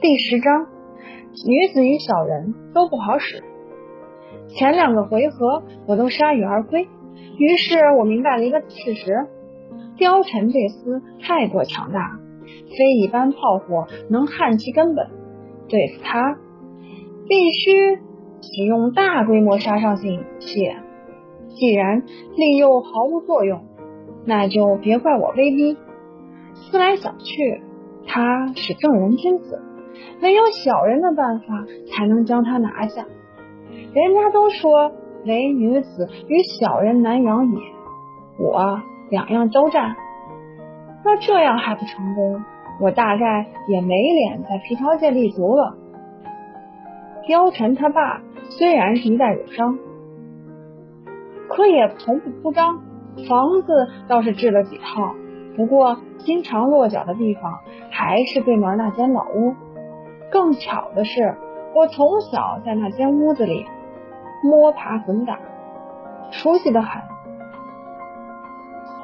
第十章，女子与小人都不好使。前两个回合我都铩羽而归，于是我明白了一个事实：貂蝉这厮太过强大，非一般炮火能撼其根本。对付他，必须使用大规模杀伤性武器。既然利诱毫无作用，那就别怪我威逼。思来想去，他是正人君子，唯有小人的办法才能将他拿下。人家都说唯女子与小人难养也，我两样都占。那这样还不成功？我大概也没脸在皮条界立足了。貂蝉他爸虽然是一代儒商，可也从不铺张，房子倒是置了几套，不过经常落脚的地方还是对门那间老屋。更巧的是，我从小在那间屋子里摸爬滚打，熟悉的很。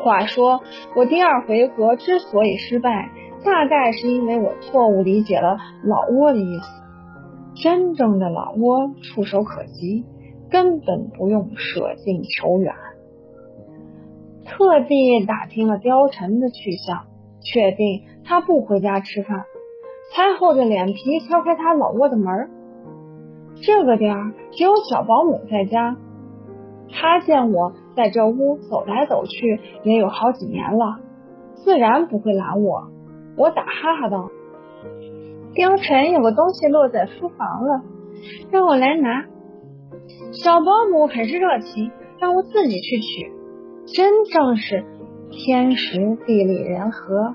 话说，我第二回合之所以失败。大概是因为我错误理解了老挝的意思。真正的老挝触手可及，根本不用舍近求远。特地打听了貂蝉的去向，确定他不回家吃饭，才厚着脸皮敲开他老窝的门。这个点儿只有小保姆在家，他见我在这屋走来走去也有好几年了，自然不会拦我。我打哈哈道：“貂蝉有个东西落在书房了，让我来拿。”小保姆很是热情，让我自己去取。真正是天时地利人和。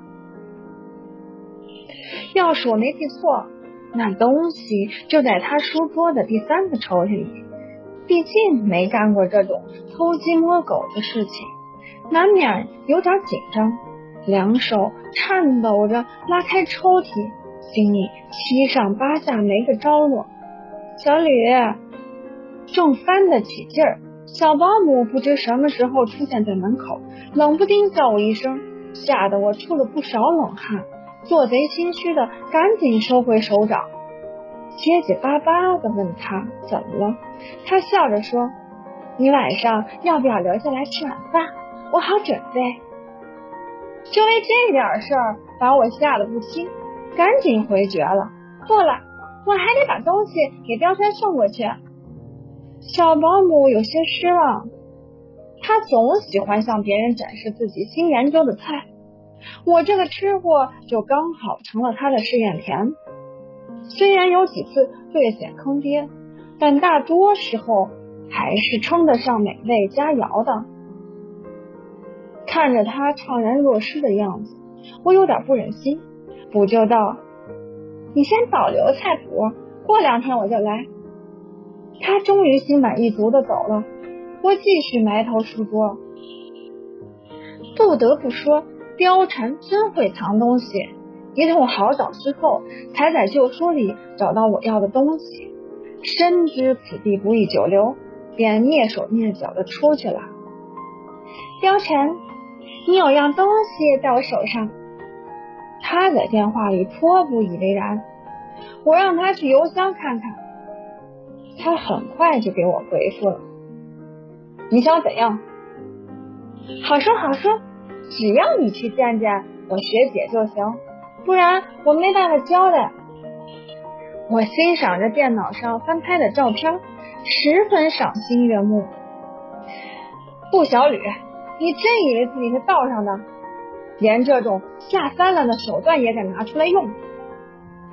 要是我没记错，那东西就在他书桌的第三个抽屉里。毕竟没干过这种偷鸡摸狗的事情，难免有点紧张。两手颤抖着拉开抽屉，心里七上八下没个着落。小吕正翻得起劲儿，小保姆不知什么时候出现在门口，冷不丁叫我一声，吓得我出了不少冷汗，做贼心虚的赶紧收回手掌，结结巴巴的问他怎么了。他笑着说：“你晚上要不要留下来吃晚饭？我好准备。”就为这点事儿把我吓得不轻，赶紧回绝了。不了，我还得把东西给貂蝉送过去。小保姆有些失望，他总喜欢向别人展示自己新研究的菜，我这个吃货就刚好成了他的试验田。虽然有几次略显坑爹，但大多时候还是称得上美味佳肴的。看着他怅然若失的样子，我有点不忍心，补救道：“你先保留菜谱，过两天我就来。”他终于心满意足的走了，我继续埋头书桌。不得不说，貂蝉真会藏东西。一通好找之后，才在旧书里找到我要的东西。深知此地不宜久留，便蹑手蹑脚的出去了。貂蝉。你有样东西在我手上，他在电话里颇不以为然。我让他去邮箱看看，他很快就给我回复了。你想怎样？好说好说，只要你去见见我学姐就行，不然我没办法交代。我欣赏着电脑上翻拍的照片，十分赏心悦目。杜，小吕。你真以为自己是道上的，连这种下三滥的手段也敢拿出来用？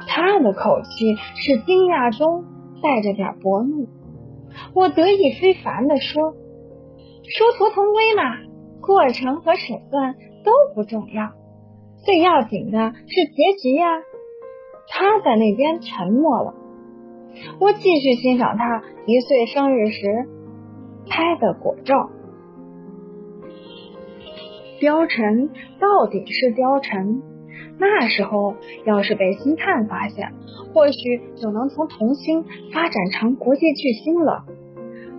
他的口气是惊讶中带着点薄怒。我得意非凡的说：“殊途同归嘛，过程和手段都不重要，最要紧的是结局呀。”他在那边沉默了。我继续欣赏他一岁生日时拍的果照。貂蝉到底是貂蝉，那时候要是被星探发现，或许就能从童星发展成国际巨星了。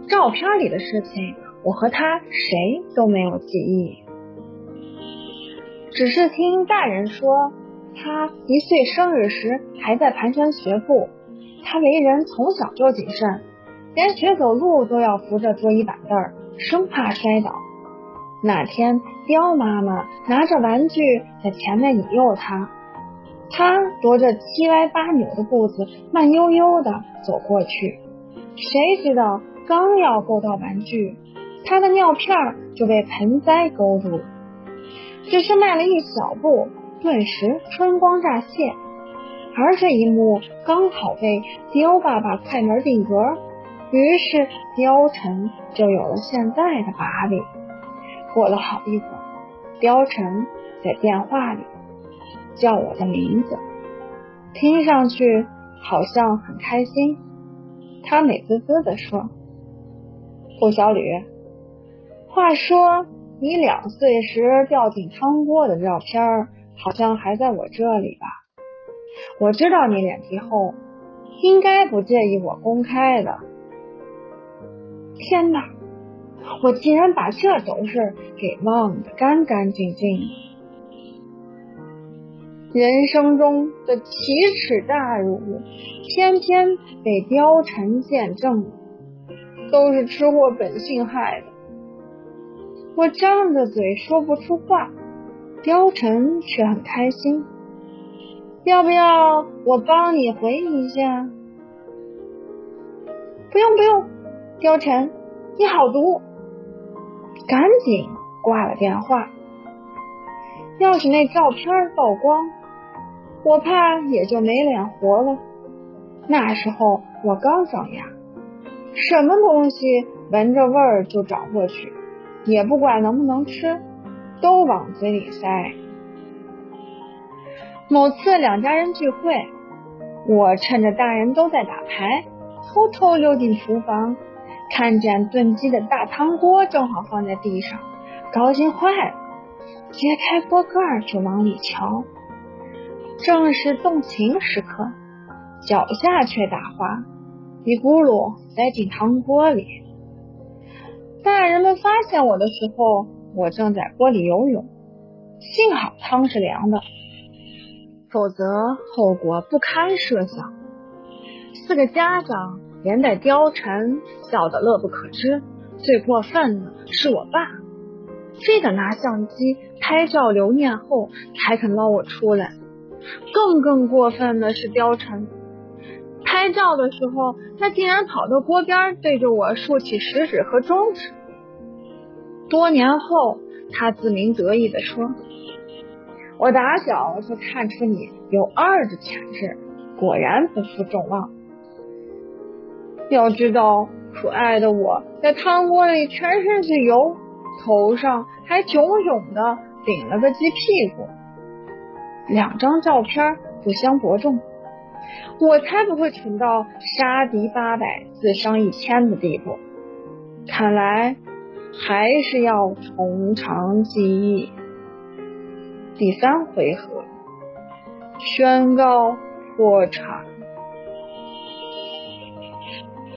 照片里的事情，我和他谁都没有记忆，只是听大人说，他一岁生日时还在蹒跚学步。他为人从小就谨慎，连学走路都要扶着桌椅板凳，生怕摔倒。那天，刁妈妈拿着玩具在前面引诱他，他踱着七歪八扭的步子，慢悠悠的走过去。谁知道刚要够到玩具，他的尿片就被盆栽勾住了。只是迈了一小步，顿时春光乍泄。而这一幕刚好被刁爸爸快门定格，于是貂蝉就有了现在的把柄。过了好一会儿，貂蝉在电话里叫我的名字，听上去好像很开心。他美滋滋的说：“顾小吕，话说你两岁时掉进汤锅的照片，好像还在我这里吧？我知道你脸皮厚，应该不介意我公开的。天哪！”我竟然把这种事给忘得干干净净。人生中的奇耻大辱，偏偏被貂蝉见证，都是吃货本性害的。我张着嘴说不出话，貂蝉却很开心。要不要我帮你回忆一下？不用不用，貂蝉，你好毒。赶紧挂了电话。要是那照片曝光，我怕也就没脸活了。那时候我刚长牙，什么东西闻着味儿就找过去，也不管能不能吃，都往嘴里塞。某次两家人聚会，我趁着大人都在打牌，偷偷溜进厨房。看见炖鸡的大汤锅正好放在地上，高兴坏了，揭开锅盖就往里瞧。正是动情时刻，脚下却打滑，一咕噜塞进汤锅里。在人们发现我的时候，我正在锅里游泳，幸好汤是凉的，否则后果不堪设想。四个家长。连带貂蝉笑得乐不可支，最过分的是我爸，非得拿相机拍照留念后才肯捞我出来。更更过分的是貂蝉，拍照的时候他竟然跑到锅边对着我竖起食指和中指。多年后，他自鸣得意地说：“我打小就看出你有二的潜质，果然不负众望。”要知道，可爱的我在汤锅里全身是油，头上还炯炯的顶了个鸡屁股。两张照片不相伯仲，我才不会蠢到杀敌八百自伤一千的地步。看来还是要从长计议。第三回合宣告破产。